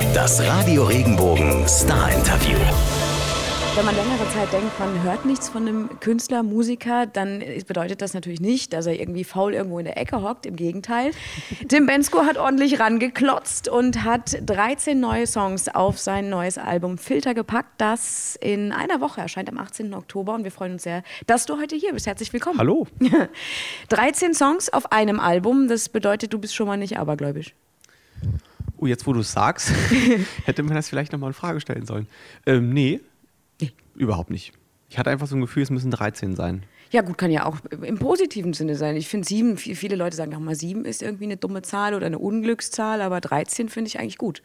Das Radio Regenbogen Star Interview. Wenn man längere Zeit denkt, man hört nichts von einem Künstler, Musiker, dann bedeutet das natürlich nicht, dass er irgendwie faul irgendwo in der Ecke hockt. Im Gegenteil. Tim Bensko hat ordentlich rangeklotzt und hat 13 neue Songs auf sein neues Album Filter gepackt, das in einer Woche erscheint am 18. Oktober. Und wir freuen uns sehr, dass du heute hier bist. Herzlich willkommen. Hallo. 13 Songs auf einem Album, das bedeutet, du bist schon mal nicht abergläubisch. Oh, jetzt wo du es sagst, hätte man das vielleicht nochmal in Frage stellen sollen. Ähm, nee, nee, überhaupt nicht. Ich hatte einfach so ein Gefühl, es müssen 13 sein. Ja, gut, kann ja auch im positiven Sinne sein. Ich finde sieben, viele Leute sagen auch mal, sieben ist irgendwie eine dumme Zahl oder eine Unglückszahl, aber 13 finde ich eigentlich gut.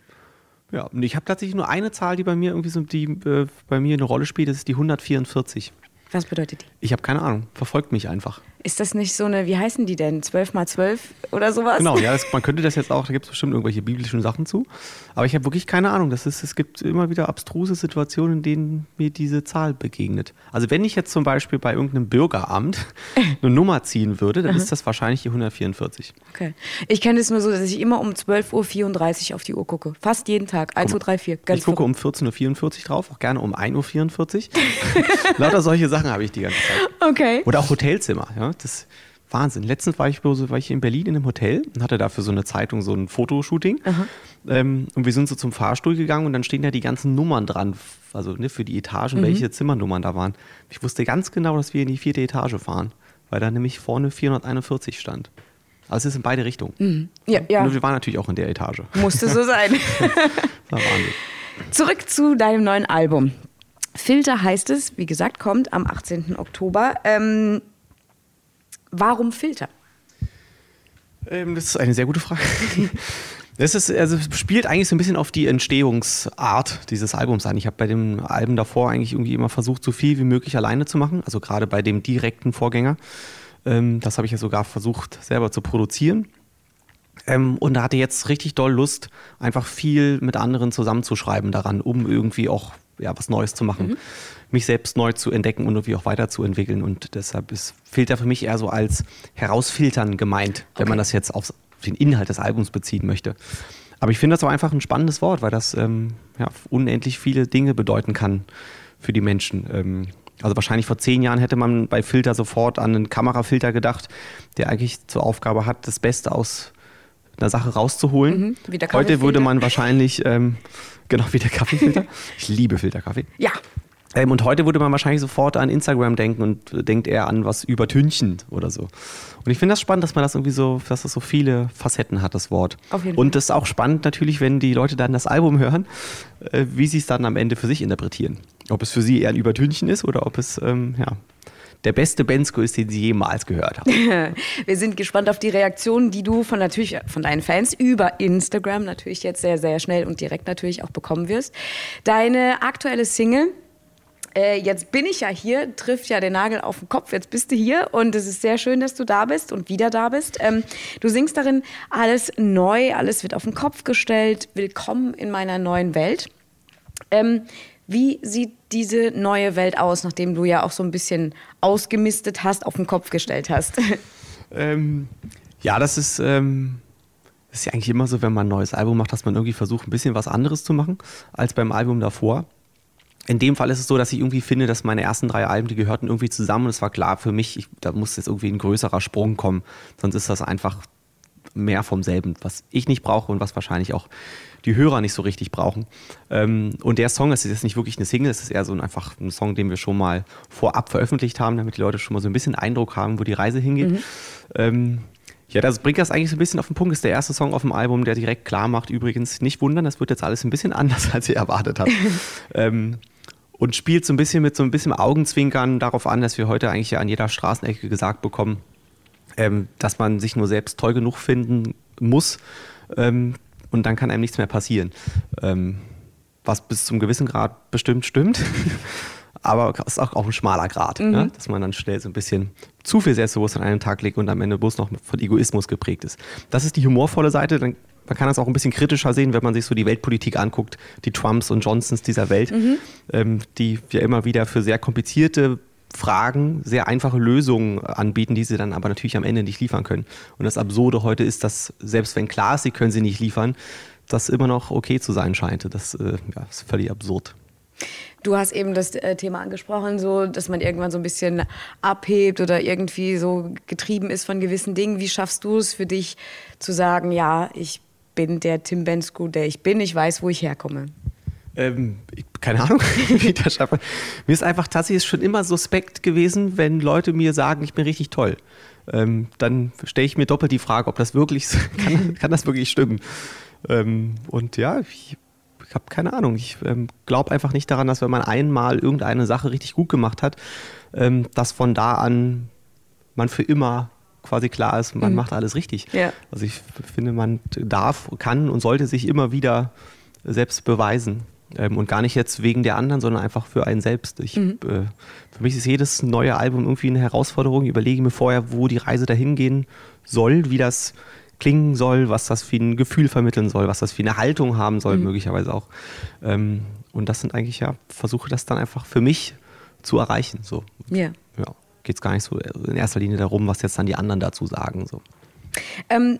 Ja, und ich habe tatsächlich nur eine Zahl, die bei mir irgendwie so, die äh, bei mir eine Rolle spielt, das ist die 144. Was bedeutet die? Ich habe keine Ahnung, verfolgt mich einfach. Ist das nicht so eine, wie heißen die denn? 12 mal 12 oder sowas? Genau, ja, das, man könnte das jetzt auch, da gibt es bestimmt irgendwelche biblischen Sachen zu. Aber ich habe wirklich keine Ahnung. Das ist, es gibt immer wieder abstruse Situationen, in denen mir diese Zahl begegnet. Also wenn ich jetzt zum Beispiel bei irgendeinem Bürgeramt eine Nummer ziehen würde, dann ist das wahrscheinlich die 144. Okay. Ich kenne es nur so, dass ich immer um 12.34 Uhr auf die Uhr gucke. Fast jeden Tag. 1, 2, 3, 4. Ganz ich gucke um 14.44 Uhr drauf, auch gerne um 1.44 Uhr. Lauter solche Sachen habe ich die ganze Zeit. Okay. Oder auch Hotelzimmer, ja das Wahnsinn. Letztens war ich, war ich in Berlin in einem Hotel und hatte dafür so eine Zeitung so ein Fotoshooting. Ähm, und wir sind so zum Fahrstuhl gegangen und dann stehen da die ganzen Nummern dran, also ne, für die Etagen, mhm. welche Zimmernummern da waren. Ich wusste ganz genau, dass wir in die vierte Etage fahren, weil da nämlich vorne 441 stand. Also es ist in beide Richtungen. Mhm. Ja, ja. Und wir waren natürlich auch in der Etage. Musste so sein. das war Wahnsinn. Zurück zu deinem neuen Album. Filter heißt es, wie gesagt, kommt am 18. Oktober. Ähm, Warum Filter? Ähm, das ist eine sehr gute Frage. Ist, also spielt eigentlich so ein bisschen auf die Entstehungsart dieses Albums an. Ich habe bei dem Album davor eigentlich irgendwie immer versucht, so viel wie möglich alleine zu machen. Also gerade bei dem direkten Vorgänger. Ähm, das habe ich ja sogar versucht, selber zu produzieren. Ähm, und da hatte jetzt richtig doll Lust, einfach viel mit anderen zusammenzuschreiben daran, um irgendwie auch ja, was Neues zu machen. Mhm. Mich selbst neu zu entdecken und irgendwie auch weiterzuentwickeln. Und deshalb ist Filter für mich eher so als Herausfiltern gemeint, wenn man das jetzt auf den Inhalt des Albums beziehen möchte. Aber ich finde das auch einfach ein spannendes Wort, weil das ähm, ja, unendlich viele Dinge bedeuten kann für die Menschen. Ähm, also wahrscheinlich vor zehn Jahren hätte man bei Filter sofort an einen Kamerafilter gedacht, der eigentlich zur Aufgabe hat, das Beste aus einer Sache rauszuholen. Mhm, Heute würde man wahrscheinlich, ähm, genau wie der Kaffeefilter. ich liebe Filterkaffee. Ja. Ähm, und heute würde man wahrscheinlich sofort an Instagram denken und denkt eher an was übertünchend oder so. Und ich finde das spannend, dass man das irgendwie so, dass das so viele Facetten hat, das Wort. Auf jeden und das ist auch spannend natürlich, wenn die Leute dann das Album hören, äh, wie sie es dann am Ende für sich interpretieren. Ob es für sie eher ein Übertünchen ist oder ob es, ähm, ja, der beste Bensko ist, den Sie jemals gehört haben. Wir sind gespannt auf die Reaktionen, die du von natürlich von deinen Fans über Instagram natürlich jetzt sehr, sehr schnell und direkt natürlich auch bekommen wirst. Deine aktuelle Single äh, jetzt bin ich ja hier, trifft ja den Nagel auf den Kopf, jetzt bist du hier und es ist sehr schön, dass du da bist und wieder da bist. Ähm, du singst darin alles neu, alles wird auf den Kopf gestellt, willkommen in meiner neuen Welt. Ähm, wie sieht diese neue Welt aus, nachdem du ja auch so ein bisschen ausgemistet hast, auf den Kopf gestellt hast? Ähm, ja, das ist, ähm, das ist ja eigentlich immer so, wenn man ein neues Album macht, dass man irgendwie versucht, ein bisschen was anderes zu machen als beim Album davor. In dem Fall ist es so, dass ich irgendwie finde, dass meine ersten drei Alben, die gehörten irgendwie zusammen und es war klar für mich, ich, da muss jetzt irgendwie ein größerer Sprung kommen. Sonst ist das einfach mehr vom selben, was ich nicht brauche und was wahrscheinlich auch die Hörer nicht so richtig brauchen. Ähm, und der Song ist jetzt nicht wirklich eine Single, es ist eher so ein, einfach ein Song, den wir schon mal vorab veröffentlicht haben, damit die Leute schon mal so ein bisschen Eindruck haben, wo die Reise hingeht. Mhm. Ähm, ja, das bringt das eigentlich so ein bisschen auf den Punkt. Das ist der erste Song auf dem Album, der direkt klar macht, übrigens nicht wundern, das wird jetzt alles ein bisschen anders, als ihr erwartet habt. ähm, und spielt so ein bisschen mit so ein bisschen Augenzwinkern darauf an, dass wir heute eigentlich ja an jeder Straßenecke gesagt bekommen, ähm, dass man sich nur selbst toll genug finden muss ähm, und dann kann einem nichts mehr passieren. Ähm, was bis zum gewissen Grad bestimmt stimmt. Aber ist auch, auch ein schmaler Grad, mhm. ne? dass man dann schnell so ein bisschen zu viel Selbstbewusstsein an einen Tag legt und am Ende bloß noch von Egoismus geprägt ist. Das ist die humorvolle Seite. Dann man kann das auch ein bisschen kritischer sehen, wenn man sich so die Weltpolitik anguckt, die Trumps und Johnsons dieser Welt, mhm. ähm, die ja immer wieder für sehr komplizierte Fragen sehr einfache Lösungen anbieten, die sie dann aber natürlich am Ende nicht liefern können. Und das Absurde heute ist, dass selbst wenn klar ist, sie können sie nicht liefern, das immer noch okay zu sein scheint. Das äh, ja, ist völlig absurd. Du hast eben das äh, Thema angesprochen, so, dass man irgendwann so ein bisschen abhebt oder irgendwie so getrieben ist von gewissen Dingen. Wie schaffst du es für dich zu sagen, ja, ich bin der Tim Bensko, der ich bin, ich weiß, wo ich herkomme? Ähm, ich, keine Ahnung, wie ich das schaffe. Mir ist einfach tatsächlich schon immer suspekt gewesen, wenn Leute mir sagen, ich bin richtig toll. Ähm, dann stelle ich mir doppelt die Frage, ob das wirklich, kann, kann das wirklich stimmen? Ähm, und ja, ich ich habe keine Ahnung. Ich ähm, glaube einfach nicht daran, dass wenn man einmal irgendeine Sache richtig gut gemacht hat, ähm, dass von da an man für immer quasi klar ist, man mhm. macht alles richtig. Ja. Also ich finde, man darf, kann und sollte sich immer wieder selbst beweisen. Ähm, und gar nicht jetzt wegen der anderen, sondern einfach für einen selbst. Ich, mhm. äh, für mich ist jedes neue Album irgendwie eine Herausforderung. Ich überlege mir vorher, wo die Reise dahin gehen soll, wie das klingen soll, was das für ein Gefühl vermitteln soll, was das für eine Haltung haben soll, mhm. möglicherweise auch. Ähm, und das sind eigentlich ja, versuche das dann einfach für mich zu erreichen. So. Ja. ja Geht es gar nicht so in erster Linie darum, was jetzt dann die anderen dazu sagen. So. Ähm,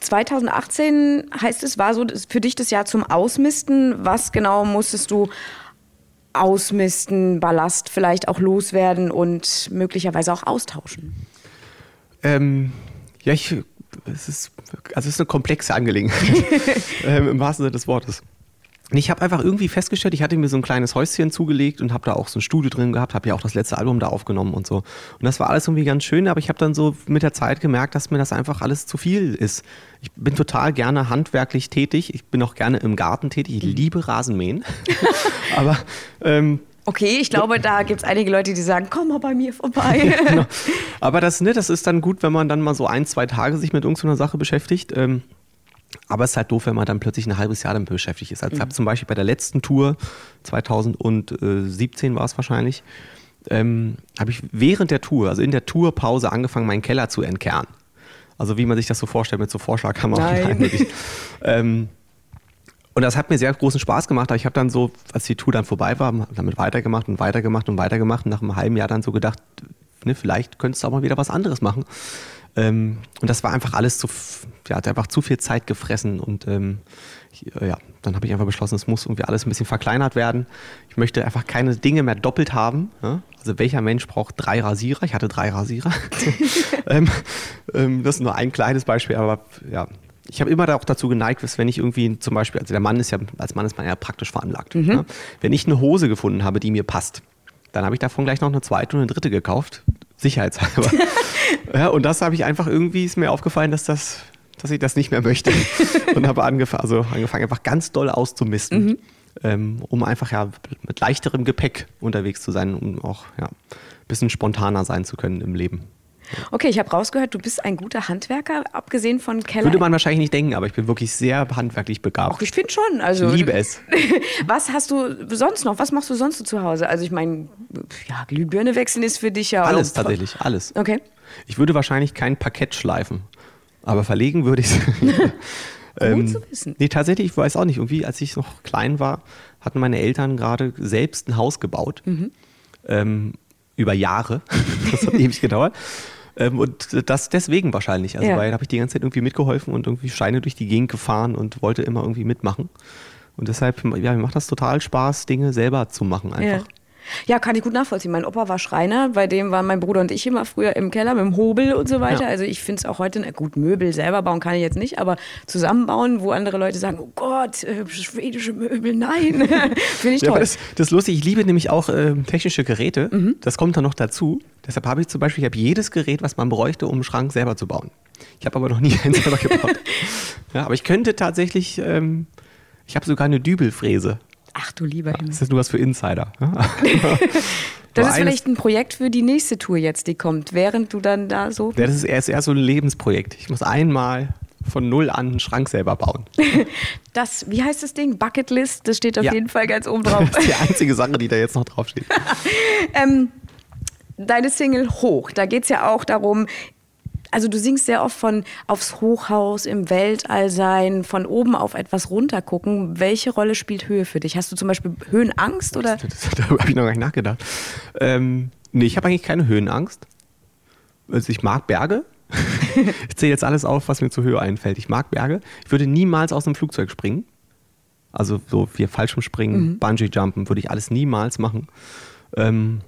2018 heißt es, war so für dich das Jahr zum Ausmisten. Was genau musstest du ausmisten, Ballast vielleicht auch loswerden und möglicherweise auch austauschen? Ähm, ja, ich es ist, also es ist eine komplexe Angelegenheit, ähm, im wahrsten Sinne des Wortes. Ich habe einfach irgendwie festgestellt, ich hatte mir so ein kleines Häuschen zugelegt und habe da auch so ein Studio drin gehabt, habe ja auch das letzte Album da aufgenommen und so. Und das war alles irgendwie ganz schön, aber ich habe dann so mit der Zeit gemerkt, dass mir das einfach alles zu viel ist. Ich bin total gerne handwerklich tätig, ich bin auch gerne im Garten tätig, ich liebe Rasenmähen. aber ähm, Okay, ich glaube, da gibt es einige Leute, die sagen, komm mal bei mir vorbei. genau. Aber das, ne, das ist dann gut, wenn man dann mal so ein, zwei Tage sich mit irgendeiner Sache beschäftigt. Ähm, aber es ist halt doof, wenn man dann plötzlich ein halbes Jahr damit beschäftigt ist. Also mhm. ich habe zum Beispiel bei der letzten Tour, 2017 war es wahrscheinlich, ähm, habe ich während der Tour, also in der Tourpause, angefangen, meinen Keller zu entkernen. Also wie man sich das so vorstellt mit so Vorschlaghammer. Nein. ähm, und das hat mir sehr großen Spaß gemacht. Aber ich habe dann so, als die Tour dann vorbei war, damit weitergemacht und weitergemacht und weitergemacht. Und nach einem halben Jahr dann so gedacht, ne, vielleicht könntest du auch mal wieder was anderes machen. Ähm, und das war einfach alles zu, ja, hat einfach zu viel Zeit gefressen. Und ähm, äh, ja, dann habe ich einfach beschlossen, es muss irgendwie alles ein bisschen verkleinert werden. Ich möchte einfach keine Dinge mehr doppelt haben. Ja? Also welcher Mensch braucht drei Rasierer? Ich hatte drei Rasierer. ähm, ähm, das ist nur ein kleines Beispiel, aber ja, ich habe immer auch dazu geneigt, dass wenn ich irgendwie zum Beispiel, also der Mann ist ja, als Mann ist man ja praktisch veranlagt. Mhm. Ne? Wenn ich eine Hose gefunden habe, die mir passt, dann habe ich davon gleich noch eine zweite und eine dritte gekauft, sicherheitshalber. ja, und das habe ich einfach irgendwie, ist mir aufgefallen, dass das, dass ich das nicht mehr möchte. und habe angef also angefangen, einfach ganz doll auszumisten. Mhm. Ähm, um einfach ja mit leichterem Gepäck unterwegs zu sein, um auch ja, ein bisschen spontaner sein zu können im Leben. Okay, ich habe rausgehört, du bist ein guter Handwerker, abgesehen von Keller. Würde man wahrscheinlich nicht denken, aber ich bin wirklich sehr handwerklich begabt. Ach, ich finde schon. Also, ich liebe es. Was hast du sonst noch? Was machst du sonst so zu Hause? Also ich meine, ja, Glühbirne wechseln ist für dich ja Alles tatsächlich, alles. Okay. Ich würde wahrscheinlich kein Parkett schleifen, aber verlegen würde ich es. ähm, zu wissen. Nee, tatsächlich, ich weiß auch nicht. Irgendwie, als ich noch klein war, hatten meine Eltern gerade selbst ein Haus gebaut. Mhm. Ähm, über Jahre. Das hat ewig gedauert. Ähm, und das deswegen wahrscheinlich. Also, ja. weil habe ich die ganze Zeit irgendwie mitgeholfen und irgendwie Scheine durch die Gegend gefahren und wollte immer irgendwie mitmachen. Und deshalb, ja, mir macht das total Spaß, Dinge selber zu machen einfach. Ja. Ja, kann ich gut nachvollziehen. Mein Opa war Schreiner, bei dem waren mein Bruder und ich immer früher im Keller mit dem Hobel und so weiter. Ja. Also ich finde es auch heute, gut, Möbel selber bauen kann ich jetzt nicht, aber zusammenbauen, wo andere Leute sagen, oh Gott, äh, schwedische Möbel, nein. finde ich ja, toll. Das, das, ist lustig, ich liebe nämlich auch äh, technische Geräte. Mhm. Das kommt dann noch dazu. Deshalb habe ich zum Beispiel, ich habe jedes Gerät, was man bräuchte, um einen Schrank selber zu bauen. Ich habe aber noch nie einen selber gebaut. ja, aber ich könnte tatsächlich, ähm, ich habe sogar eine Dübelfräse. Ach du lieber Himmel. Das ist nur was für Insider. das ist vielleicht ein Projekt für die nächste Tour jetzt, die kommt, während du dann da so. Ja, das ist erst, erst so ein Lebensprojekt. Ich muss einmal von null an einen Schrank selber bauen. Das, wie heißt das Ding? Bucketlist, das steht auf ja. jeden Fall ganz oben drauf. Das ist die einzige Sache, die da jetzt noch draufsteht. ähm, deine Single Hoch, da geht es ja auch darum, also du singst sehr oft von aufs Hochhaus, im Weltall sein, von oben auf etwas runter gucken. Welche Rolle spielt Höhe für dich? Hast du zum Beispiel Höhenangst oder? Darüber habe ich noch gar nicht nachgedacht. Ähm, nee, ich habe eigentlich keine Höhenangst. Also ich mag Berge. ich zähle jetzt alles auf, was mir zur Höhe einfällt. Ich mag Berge. Ich würde niemals aus einem Flugzeug springen. Also so wie Fallschirmspringen, mhm. Bungee-Jumpen würde ich alles niemals machen. Ähm,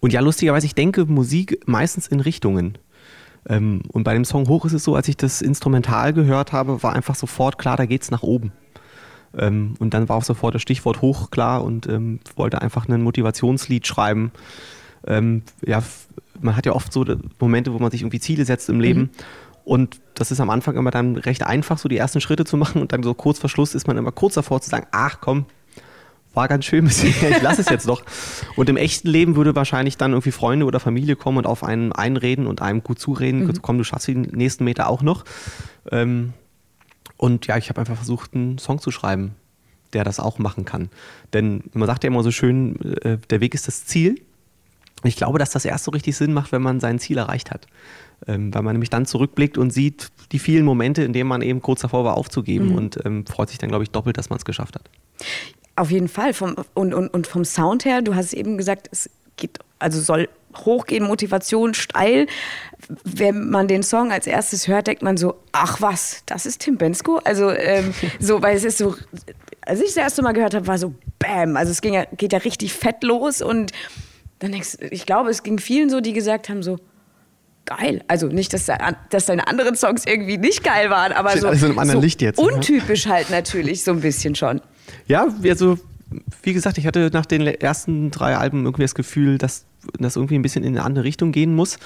und ja, lustigerweise, ich denke Musik meistens in Richtungen. Ähm, und bei dem Song Hoch ist es so, als ich das Instrumental gehört habe, war einfach sofort klar, da geht's nach oben. Ähm, und dann war auch sofort das Stichwort hoch klar und ähm, wollte einfach ein Motivationslied schreiben. Ähm, ja, man hat ja oft so Momente, wo man sich irgendwie Ziele setzt im Leben. Mhm. Und das ist am Anfang immer dann recht einfach, so die ersten Schritte zu machen. Und dann so kurz vor Schluss ist man immer kurz davor zu sagen, ach komm, war ganz schön bisher, ich lasse es jetzt doch. Und im echten Leben würde wahrscheinlich dann irgendwie Freunde oder Familie kommen und auf einen einreden und einem gut zureden, mhm. komm, du schaffst den nächsten Meter auch noch. Ähm, und ja, ich habe einfach versucht, einen Song zu schreiben, der das auch machen kann. Denn man sagt ja immer so schön, äh, der Weg ist das Ziel. Ich glaube, dass das erst so richtig Sinn macht, wenn man sein Ziel erreicht hat. Ähm, weil man nämlich dann zurückblickt und sieht die vielen Momente, in denen man eben kurz davor war, aufzugeben mhm. und ähm, freut sich dann, glaube ich, doppelt, dass man es geschafft hat. Auf jeden Fall. Vom, und, und, und vom Sound her, du hast eben gesagt, es geht, also soll hochgehen, Motivation steil. Wenn man den Song als erstes hört, denkt man so, ach was, das ist Tim Bensko? Also ähm, so, weil es ist so, als ich das erste Mal gehört habe, war so Bam. Also es ging ja, geht ja richtig fett los und dann denkst ich glaube, es ging vielen so, die gesagt haben so, geil. Also nicht, dass, dass deine anderen Songs irgendwie nicht geil waren, aber so, so jetzt, untypisch halt natürlich so ein bisschen schon. Ja, also wie gesagt, ich hatte nach den ersten drei Alben irgendwie das Gefühl, dass das irgendwie ein bisschen in eine andere Richtung gehen muss.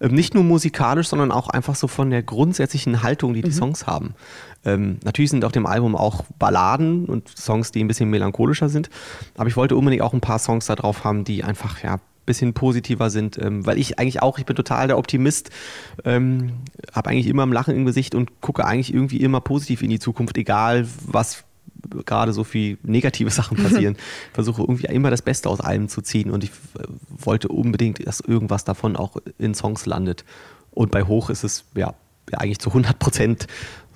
Ähm, nicht nur musikalisch, sondern auch einfach so von der grundsätzlichen Haltung, die die mhm. Songs haben. Ähm, natürlich sind auf dem Album auch Balladen und Songs, die ein bisschen melancholischer sind. Aber ich wollte unbedingt auch ein paar Songs da drauf haben, die einfach ja bisschen positiver sind, ähm, weil ich eigentlich auch, ich bin total der Optimist, ähm, habe eigentlich immer ein Lachen im Gesicht und gucke eigentlich irgendwie immer positiv in die Zukunft, egal was gerade so viel negative Sachen passieren. Versuche irgendwie immer das Beste aus allem zu ziehen und ich äh, wollte unbedingt, dass irgendwas davon auch in Songs landet. Und bei Hoch ist es ja, ja eigentlich zu 100 Prozent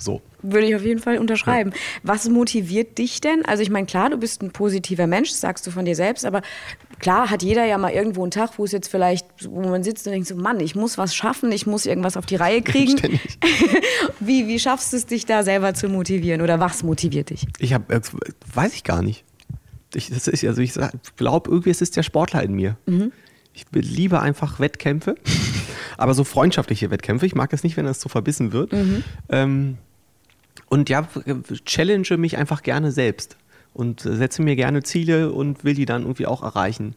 so. Würde ich auf jeden Fall unterschreiben. Ja. Was motiviert dich denn? Also ich meine, klar, du bist ein positiver Mensch, sagst du von dir selbst, aber klar hat jeder ja mal irgendwo einen Tag, wo es jetzt vielleicht, wo man sitzt und denkt so, Mann, ich muss was schaffen, ich muss irgendwas auf die Reihe kriegen. wie, wie schaffst du es, dich da selber zu motivieren oder was motiviert dich? Ich habe, äh, weiß ich gar nicht. Ich, das ist, also ich glaube, irgendwie ist es der Sportler in mir. Mhm. Ich liebe einfach Wettkämpfe, aber so freundschaftliche Wettkämpfe. Ich mag es nicht, wenn das so verbissen wird. Mhm. Ähm, und ja, challenge mich einfach gerne selbst und setze mir gerne Ziele und will die dann irgendwie auch erreichen.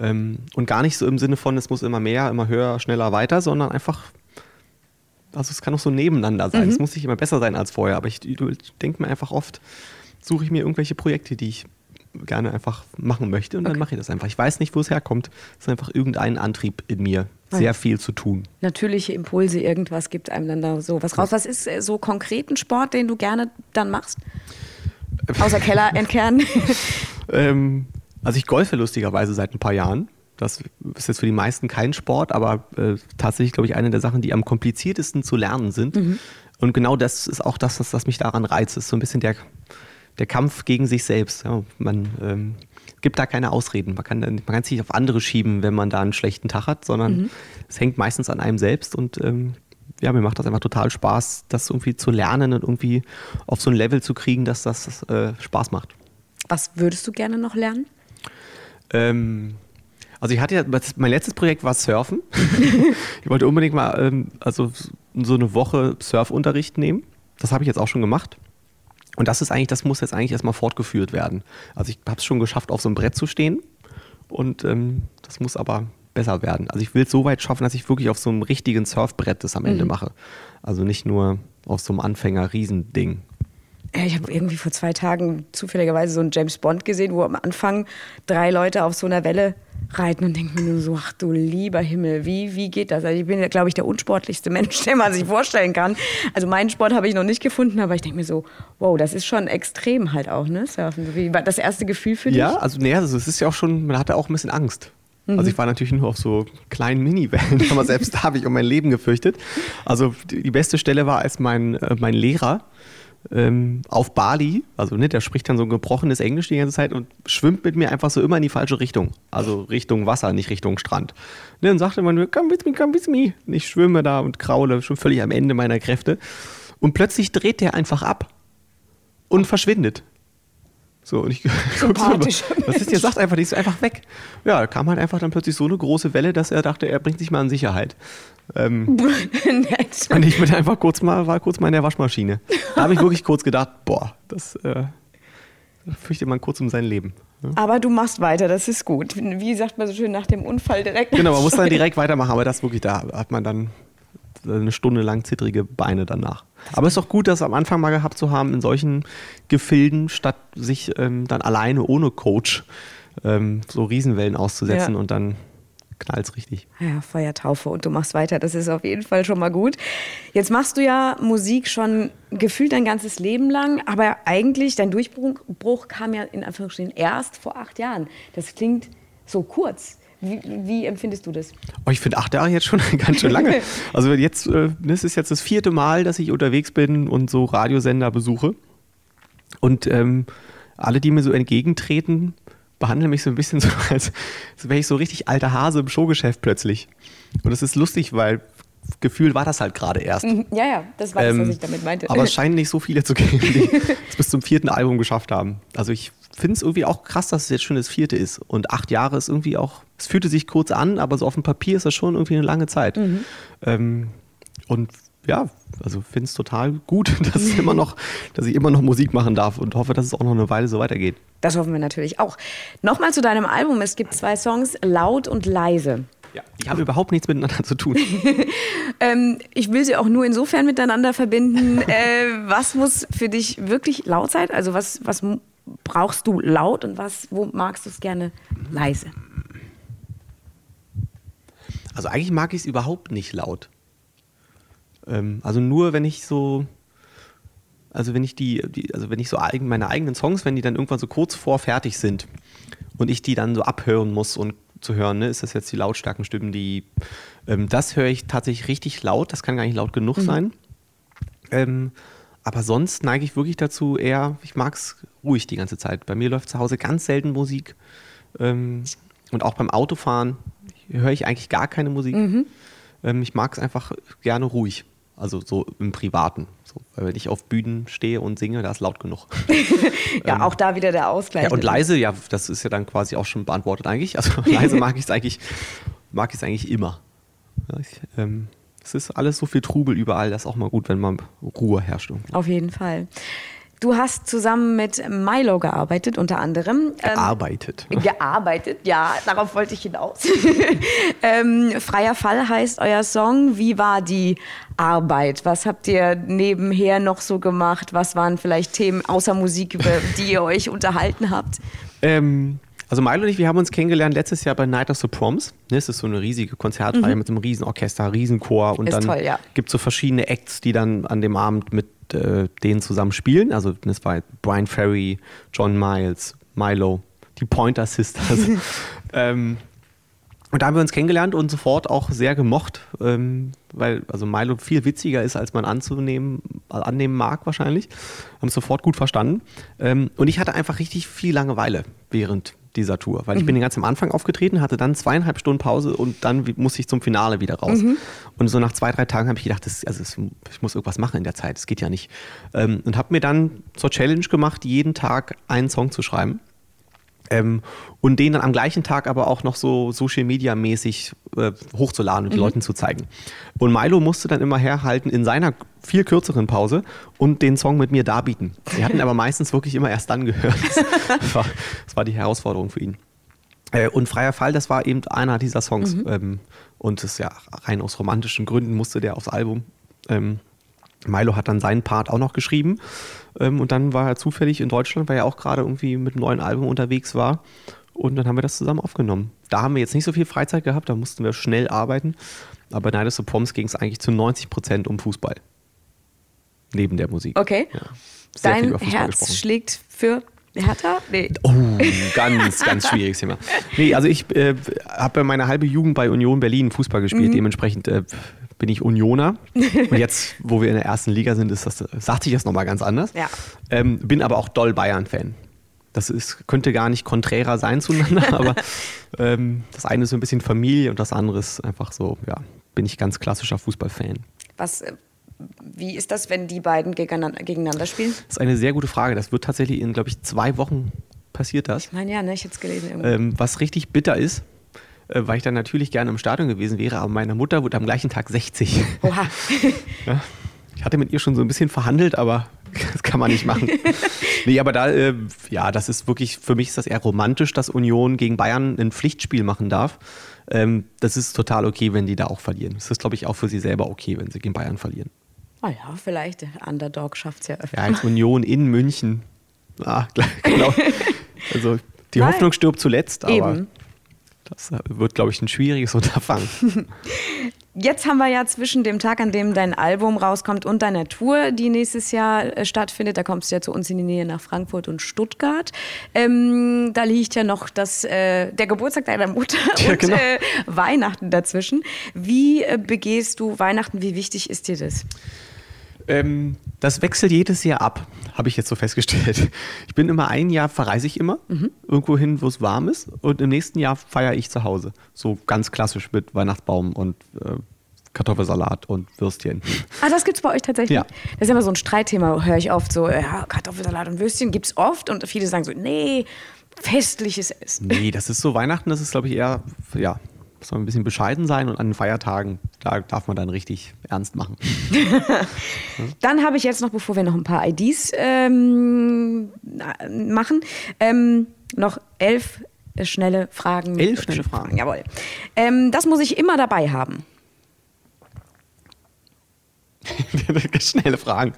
Ähm, und gar nicht so im Sinne von, es muss immer mehr, immer höher, schneller, weiter, sondern einfach, also es kann auch so nebeneinander sein. Mhm. Es muss nicht immer besser sein als vorher, aber ich, ich denke mir einfach oft, suche ich mir irgendwelche Projekte, die ich gerne einfach machen möchte und okay. dann mache ich das einfach. Ich weiß nicht, wo es herkommt. Es ist einfach irgendein Antrieb in mir, sehr viel zu tun. Natürliche Impulse, irgendwas gibt einem dann da so was raus. Was ist äh, so konkret ein Sport, den du gerne dann machst? Außer Keller entkernen? ähm, also ich golfe lustigerweise seit ein paar Jahren. Das ist jetzt für die meisten kein Sport, aber äh, tatsächlich, glaube ich, eine der Sachen, die am kompliziertesten zu lernen sind. Mhm. Und genau das ist auch das, was, was mich daran reizt. Ist so ein bisschen der, der Kampf gegen sich selbst. Ja, man ähm, gibt da keine Ausreden. Man kann, man kann es nicht auf andere schieben, wenn man da einen schlechten Tag hat, sondern mhm. es hängt meistens an einem selbst und ähm, ja, mir macht das einfach total Spaß, das irgendwie zu lernen und irgendwie auf so ein Level zu kriegen, dass das äh, Spaß macht. Was würdest du gerne noch lernen? Ähm, also ich hatte ja, mein letztes Projekt war Surfen. ich wollte unbedingt mal ähm, also so eine Woche Surfunterricht nehmen. Das habe ich jetzt auch schon gemacht. Und das ist eigentlich, das muss jetzt eigentlich erstmal fortgeführt werden. Also ich habe es schon geschafft, auf so einem Brett zu stehen. Und ähm, das muss aber besser werden. Also ich will es so weit schaffen, dass ich wirklich auf so einem richtigen Surfbrett das am Ende mhm. mache. Also nicht nur auf so einem Anfänger-Riesending. Ich habe irgendwie vor zwei Tagen zufälligerweise so einen James Bond gesehen, wo am Anfang drei Leute auf so einer Welle reiten und denke mir nur so, ach du lieber Himmel, wie, wie geht das? Also ich bin ja, glaube ich, der unsportlichste Mensch, den man sich vorstellen kann. Also meinen Sport habe ich noch nicht gefunden, aber ich denke mir so, wow, das ist schon extrem halt auch, ne? Surfen. Wie war das erste Gefühl für dich? Ja, also nee, also es ist ja auch schon, man hatte auch ein bisschen Angst. Also mhm. ich war natürlich nur auf so kleinen Mini-Wellen, aber selbst da habe ich um mein Leben gefürchtet. Also die beste Stelle war, als mein, äh, mein Lehrer ähm, auf Bali, also ne, der spricht dann so ein gebrochenes Englisch die ganze Zeit und schwimmt mit mir einfach so immer in die falsche Richtung. Also Richtung Wasser, nicht Richtung Strand. Ne, dann sagte man mir, come with me, come with me. Und ich schwimme da und kraule, schon völlig am Ende meiner Kräfte. Und plötzlich dreht der einfach ab und verschwindet. So, und ich guck so, was ist hier? Sagt einfach, die ist einfach weg. Ja, da kam halt einfach dann plötzlich so eine große Welle, dass er dachte, er bringt sich mal in Sicherheit. Ähm, und ich bin einfach kurz mal, war kurz mal in der Waschmaschine. Da habe ich wirklich kurz gedacht, boah, das äh, fürchtet man kurz um sein Leben. Ja? Aber du machst weiter, das ist gut. Wie sagt man so schön nach dem Unfall direkt? Genau, man muss dann direkt weitermachen, aber das wirklich, da hat man dann eine Stunde lang zittrige Beine danach. Aber es ist doch gut, das am Anfang mal gehabt zu haben in solchen Gefilden, statt sich ähm, dann alleine ohne Coach ähm, so Riesenwellen auszusetzen ja. und dann knallt es richtig. Ja, Feuertaufe und du machst weiter, das ist auf jeden Fall schon mal gut. Jetzt machst du ja Musik schon gefühlt dein ganzes Leben lang, aber eigentlich dein Durchbruch kam ja in Anführungsstrichen erst vor acht Jahren. Das klingt so kurz. Wie, wie, empfindest du das? Oh, ich finde acht Jahre jetzt schon ganz schön lange. Also jetzt, äh, das ist jetzt das vierte Mal, dass ich unterwegs bin und so Radiosender besuche. Und ähm, alle, die mir so entgegentreten, behandeln mich so ein bisschen so, als, als wäre ich so richtig alter Hase im Showgeschäft plötzlich. Und das ist lustig, weil gefühlt war das halt gerade erst. Mhm, ja, ja, das war ähm, das, was ich damit meinte. Aber es scheinen nicht so viele zu geben, die es bis zum vierten Album geschafft haben. Also ich finde es irgendwie auch krass, dass es jetzt schon das vierte ist. Und acht Jahre ist irgendwie auch, es fühlte sich kurz an, aber so auf dem Papier ist das schon irgendwie eine lange Zeit. Mhm. Ähm, und ja, also finde es total gut, dass, immer noch, dass ich immer noch Musik machen darf und hoffe, dass es auch noch eine Weile so weitergeht. Das hoffen wir natürlich auch. Nochmal zu deinem Album. Es gibt zwei Songs, Laut und Leise. Ja, die haben überhaupt nichts miteinander zu tun. ähm, ich will sie auch nur insofern miteinander verbinden. äh, was muss für dich wirklich laut sein? Also was, was brauchst du laut und was, wo magst du es gerne leise? Also eigentlich mag ich es überhaupt nicht laut. Ähm, also nur wenn ich so, also wenn ich die, die, also wenn ich so eigen, meine eigenen Songs, wenn die dann irgendwann so kurz vor fertig sind und ich die dann so abhören muss und zu hören, ne, ist das jetzt die lautstarken Stimmen, die, ähm, das höre ich tatsächlich richtig laut, das kann gar nicht laut genug mhm. sein. Ähm, aber sonst neige ich wirklich dazu eher, ich mag es ruhig die ganze Zeit. Bei mir läuft zu Hause ganz selten Musik. Ähm, und auch beim Autofahren höre ich eigentlich gar keine Musik. Mhm. Ähm, ich mag es einfach gerne ruhig. Also so im Privaten. So, weil wenn ich auf Bühnen stehe und singe, da ist laut genug. ja, ähm, auch da wieder der Ausgleich. Ja, und leise, ja, das ist ja dann quasi auch schon beantwortet eigentlich. Also leise mag ich es eigentlich, mag ich es eigentlich immer. Ja, ich, ähm, es ist alles so viel Trubel überall, das ist auch mal gut, wenn man Ruhe herrscht. Auf jeden Fall. Du hast zusammen mit Milo gearbeitet, unter anderem. Ähm, gearbeitet. Gearbeitet, ja, darauf wollte ich hinaus. ähm, Freier Fall heißt euer Song. Wie war die Arbeit? Was habt ihr nebenher noch so gemacht? Was waren vielleicht Themen außer Musik, über die ihr euch unterhalten habt? Ähm, also Milo und ich, wir haben uns kennengelernt letztes Jahr bei Night of the Proms. Das ist so eine riesige Konzertreihe mhm. mit einem riesen Orchester, Riesenchor. Und ist dann ja. gibt es so verschiedene Acts, die dann an dem Abend mit äh, denen zusammen spielen. Also das war Brian Ferry, John Miles, Milo, die Pointer Sisters. ähm, und da haben wir uns kennengelernt und sofort auch sehr gemocht, ähm, weil also Milo viel witziger ist, als man anzunehmen, annehmen mag wahrscheinlich. Haben es sofort gut verstanden. Ähm, und ich hatte einfach richtig viel Langeweile während dieser Tour, weil mhm. ich bin ganz am Anfang aufgetreten, hatte dann zweieinhalb Stunden Pause und dann musste ich zum Finale wieder raus. Mhm. Und so nach zwei, drei Tagen habe ich gedacht, das, also das, ich muss irgendwas machen in der Zeit, das geht ja nicht. Ähm, und habe mir dann zur Challenge gemacht, jeden Tag einen Song zu schreiben. Ähm, und den dann am gleichen Tag aber auch noch so Social Media mäßig äh, hochzuladen und mhm. den Leuten zu zeigen. Und Milo musste dann immer herhalten in seiner viel kürzeren Pause und den Song mit mir darbieten. Wir hatten aber meistens wirklich immer erst dann gehört. Das war, das war die Herausforderung für ihn. Äh, und Freier Fall, das war eben einer dieser Songs. Mhm. Ähm, und das ja rein aus romantischen Gründen musste der aufs Album. Ähm, Milo hat dann seinen Part auch noch geschrieben. Ähm, und dann war er zufällig in Deutschland, weil er auch gerade irgendwie mit einem neuen Album unterwegs war. Und dann haben wir das zusammen aufgenommen. Da haben wir jetzt nicht so viel Freizeit gehabt, da mussten wir schnell arbeiten. Aber bei Night of the Proms ging es eigentlich zu 90 Prozent um Fußball. Neben der Musik. Okay. Ja, Dein Herz gesprochen. schlägt für Hertha? Nee. Oh, ganz, ganz schwieriges Thema. Nee, also ich äh, habe meine halbe Jugend bei Union Berlin Fußball gespielt. Mhm. Dementsprechend äh, bin ich Unioner. Und jetzt, wo wir in der ersten Liga sind, ist das, sagte ich das nochmal ganz anders. Ja. Ähm, bin aber auch doll Bayern-Fan. Das ist, könnte gar nicht konträrer sein zueinander, aber ähm, das eine ist so ein bisschen Familie und das andere ist einfach so, ja, bin ich ganz klassischer Fußballfan. Was, äh, wie ist das, wenn die beiden gegeneinander, spielen? Das ist eine sehr gute Frage. Das wird tatsächlich in, glaube ich, zwei Wochen passiert das. Ich meine, ja, ne, ich hätte es gelesen. Ähm, was richtig bitter ist, weil ich dann natürlich gerne im Stadion gewesen wäre, aber meine Mutter wurde am gleichen Tag 60. Oha. Ja. Ich hatte mit ihr schon so ein bisschen verhandelt, aber das kann man nicht machen. nee, aber da, äh, ja, das ist wirklich, für mich ist das eher romantisch, dass Union gegen Bayern ein Pflichtspiel machen darf. Ähm, das ist total okay, wenn die da auch verlieren. Das ist, glaube ich, auch für sie selber okay, wenn sie gegen Bayern verlieren. Oh ja, vielleicht der Underdog schafft es ja öfter. Ja, als Union in München. Ah, genau. Also die Nein. Hoffnung stirbt zuletzt, aber Eben. Das wird, glaube ich, ein schwieriges Unterfangen. Jetzt haben wir ja zwischen dem Tag, an dem dein Album rauskommt und deiner Tour, die nächstes Jahr äh, stattfindet, da kommst du ja zu uns in die Nähe nach Frankfurt und Stuttgart. Ähm, da liegt ja noch das, äh, der Geburtstag deiner Mutter Ja, und genau. äh, Weihnachten dazwischen. Wie äh, begehst du Weihnachten? Wie wichtig ist dir das? Ähm, das wechselt jedes Jahr ab, habe ich jetzt so festgestellt. Ich bin immer ein Jahr, verreise ich immer, irgendwo hin, wo es warm ist. Und im nächsten Jahr feiere ich zu Hause. So ganz klassisch mit Weihnachtsbaum und äh, Kartoffelsalat und Würstchen. Ah, das gibt's bei euch tatsächlich? Ja. Das ist immer so ein Streitthema, höre ich oft so, ja, Kartoffelsalat und Würstchen gibt's oft und viele sagen so, nee, festliches Essen. Nee, das ist so Weihnachten, das ist, glaube ich, eher, ja, muss man ein bisschen bescheiden sein und an den Feiertagen, da darf man dann richtig ernst machen. Dann habe ich jetzt noch, bevor wir noch ein paar IDs ähm, machen, ähm, noch elf schnelle Fragen. Elf schnelle Fragen. Jawohl. Ähm, das muss ich immer dabei haben. Schnelle Fragen.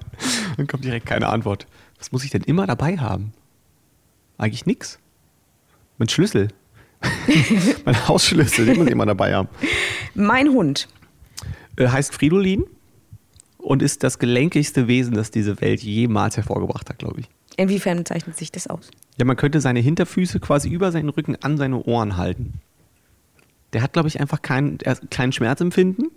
Dann kommt direkt keine Antwort. Was muss ich denn immer dabei haben? Eigentlich nix. Mein Schlüssel. mein Hausschlüssel, den muss ich immer dabei haben. Mein Hund. Äh, heißt Fridolin und ist das gelenkigste Wesen, das diese Welt jemals hervorgebracht hat, glaube ich. Inwiefern zeichnet sich das aus? Ja, man könnte seine Hinterfüße quasi über seinen Rücken an seine Ohren halten. Der hat, glaube ich, einfach keinen, hat keinen Schmerzempfinden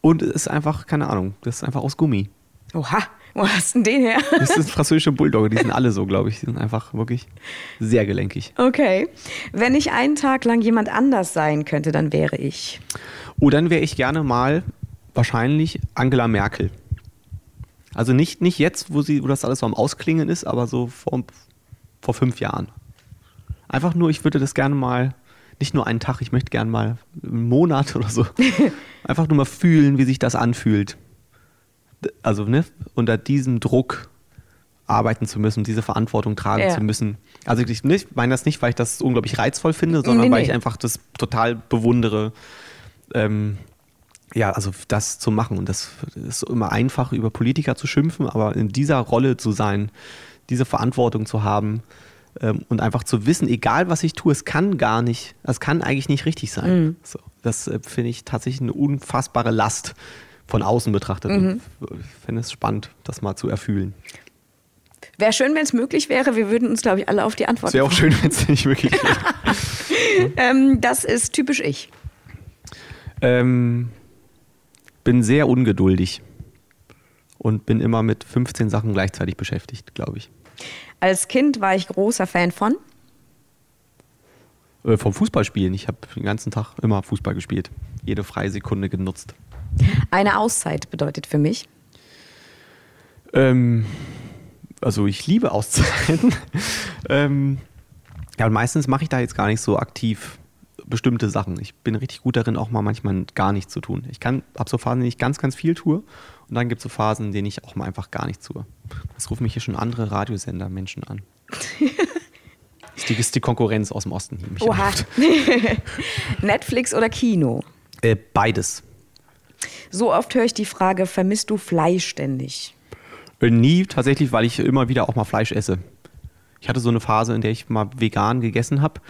und ist einfach, keine Ahnung, das ist einfach aus Gummi. Oha, wo hast du denn den her? Das ist französische Bulldogge, die sind alle so, glaube ich. Die sind einfach wirklich sehr gelenkig. Okay. Wenn ich einen Tag lang jemand anders sein könnte, dann wäre ich. Oh, dann wäre ich gerne mal wahrscheinlich Angela Merkel. Also nicht, nicht jetzt, wo, sie, wo das alles so am Ausklingen ist, aber so vor, vor fünf Jahren. Einfach nur, ich würde das gerne mal, nicht nur einen Tag, ich möchte gerne mal einen Monat oder so, einfach nur mal fühlen, wie sich das anfühlt. Also, ne, unter diesem Druck arbeiten zu müssen, diese Verantwortung tragen Ja. zu müssen. Also ich nicht, meine das nicht, weil ich das unglaublich reizvoll finde, sondern Nee, weil nee. ich einfach das total bewundere, ähm, ja, also das zu machen. Und das ist immer einfach, über Politiker zu schimpfen, aber in dieser Rolle zu sein, diese Verantwortung zu haben ähm, und einfach zu wissen, egal was ich tue, es kann gar nicht, es kann eigentlich nicht richtig sein. So, das äh, finde ich tatsächlich eine unfassbare Last von außen betrachtet. Und Ich finde es spannend, das mal zu erfühlen. Wäre schön, wenn es möglich wäre. Wir würden uns, glaube ich, alle auf die Antwort Es wäre auch schön, wenn es nicht wirklich wäre. Ähm, das ist typisch ich. Ähm, bin sehr ungeduldig und bin immer mit 15 Sachen gleichzeitig beschäftigt, glaube ich. Als Kind war ich großer Fan von. Äh, vom Fußballspielen. Ich habe den ganzen Tag immer Fußball gespielt. Jede freie Sekunde genutzt. Eine Auszeit bedeutet für mich. Ähm, also ich liebe Auszeiten. ähm, ja, und meistens mache ich da jetzt gar nicht so aktiv bestimmte Sachen. Ich bin richtig gut darin, auch mal manchmal gar nichts zu tun. Ich kann, habe so Phasen, in denen ich ganz, ganz viel tue. Und dann gibt es so Phasen, in denen ich auch mal einfach gar nichts tue. Das rufen mich hier schon andere Radiosender Menschen an. Ist die, ist die Konkurrenz aus dem Osten. Die Oha. Netflix oder Kino? Äh, beides. So oft höre ich die Frage, vermisst du Fleisch ständig? Äh, Nie tatsächlich, weil ich immer wieder auch mal Fleisch esse. Ich hatte so eine Phase, in der ich mal vegan gegessen habe.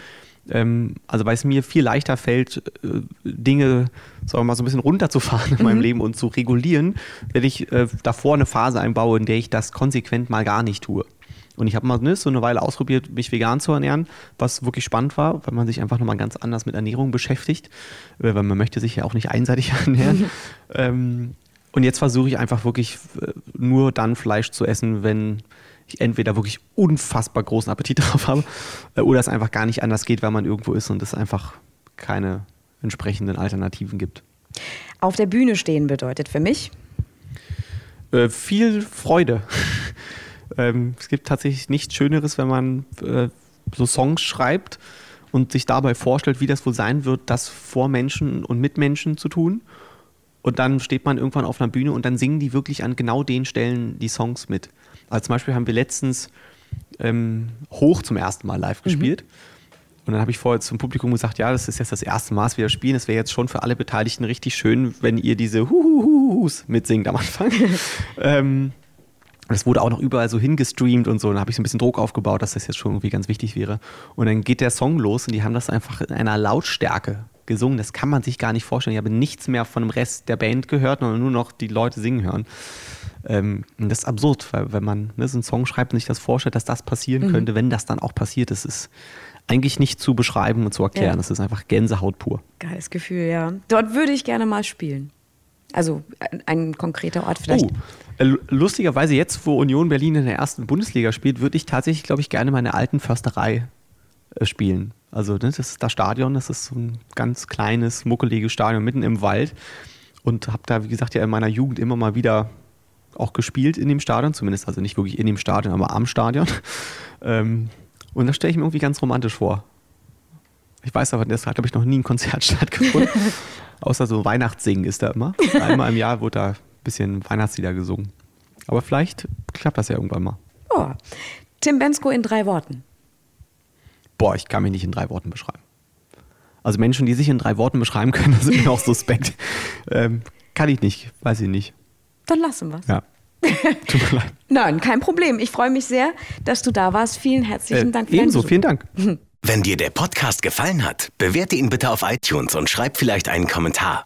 Ähm, also weil es mir viel leichter fällt, äh, Dinge sagen wir mal so ein bisschen runterzufahren in meinem Leben und zu regulieren, wenn ich äh, davor eine Phase einbaue, in der ich das konsequent mal gar nicht tue. Und ich habe mal ne, so eine Weile ausprobiert, mich vegan zu ernähren, was wirklich spannend war, weil man sich einfach nochmal ganz anders mit Ernährung beschäftigt, äh, weil man möchte sich ja auch nicht einseitig ernähren. ähm, und jetzt versuche ich einfach wirklich äh, nur dann Fleisch zu essen, wenn ich entweder wirklich unfassbar großen Appetit drauf habe äh, oder es einfach gar nicht anders geht, weil man irgendwo ist und es einfach keine entsprechenden Alternativen gibt. Auf der Bühne stehen bedeutet für mich? Äh, viel Freude. Ähm, es gibt tatsächlich nichts Schöneres, wenn man äh, so Songs schreibt und sich dabei vorstellt, wie das wohl sein wird, das vor Menschen und mit Menschen zu tun. Und dann steht man irgendwann auf einer Bühne und dann singen die wirklich an genau den Stellen die Songs mit. Also zum Beispiel haben wir letztens ähm, Hoch zum ersten Mal live gespielt. Mhm. Und dann habe ich vorher zum Publikum gesagt, ja, das ist jetzt das erste Mal, dass wir spielen. Es wäre jetzt schon für alle Beteiligten richtig schön, wenn ihr diese Huhuhuhus mitsingt am Anfang. ähm, das wurde auch noch überall so hingestreamt und so. Und dann habe ich so ein bisschen Druck aufgebaut, dass das jetzt schon irgendwie ganz wichtig wäre. Und dann geht der Song los und die haben das einfach in einer Lautstärke gesungen. Das kann man sich gar nicht vorstellen. Ich habe nichts mehr von dem Rest der Band gehört, sondern nur noch die Leute singen hören. Ähm, das ist absurd, weil wenn man ne, so einen Song schreibt und sich das vorstellt, dass das passieren mhm. könnte, wenn das dann auch passiert, das ist eigentlich nicht zu beschreiben und zu erklären. Ja. Das ist einfach Gänsehaut pur. Geiles Gefühl, ja. Dort würde ich gerne mal spielen. Also ein, konkreter Ort vielleicht. Oh, lustigerweise jetzt, wo Union Berlin in der ersten Bundesliga spielt, würde ich tatsächlich, glaube ich, gerne meine alten Försterei äh, spielen. Also ne, das ist das Stadion, das ist so ein ganz kleines, muckeliges Stadion mitten im Wald. Und habe da, wie gesagt, ja in meiner Jugend immer mal wieder auch gespielt in dem Stadion, zumindest also nicht wirklich in dem Stadion, aber am Stadion. Ähm, und das stelle ich mir irgendwie ganz romantisch vor. Ich weiß aber, das hat, glaube ich, noch nie ein Konzert stattgefunden. Außer so Weihnachtssingen ist da immer. Einmal im Jahr wird da bisschen Weihnachtslieder gesungen. Aber vielleicht klappt das ja irgendwann mal. Oh. Tim Bensko in drei Worten. Boah, ich kann mich nicht in drei Worten beschreiben. Also Menschen, die sich in drei Worten beschreiben können, sind mir auch suspekt. Ähm, kann ich nicht, weiß ich nicht. Dann lassen wir es. Ja. Tut mir leid. Nein, kein Problem. Ich freue mich sehr, dass du da warst. Vielen herzlichen äh, Dank. Für ebenso, vielen Dank. Wenn dir der Podcast gefallen hat, bewerte ihn bitte auf iTunes und schreib vielleicht einen Kommentar.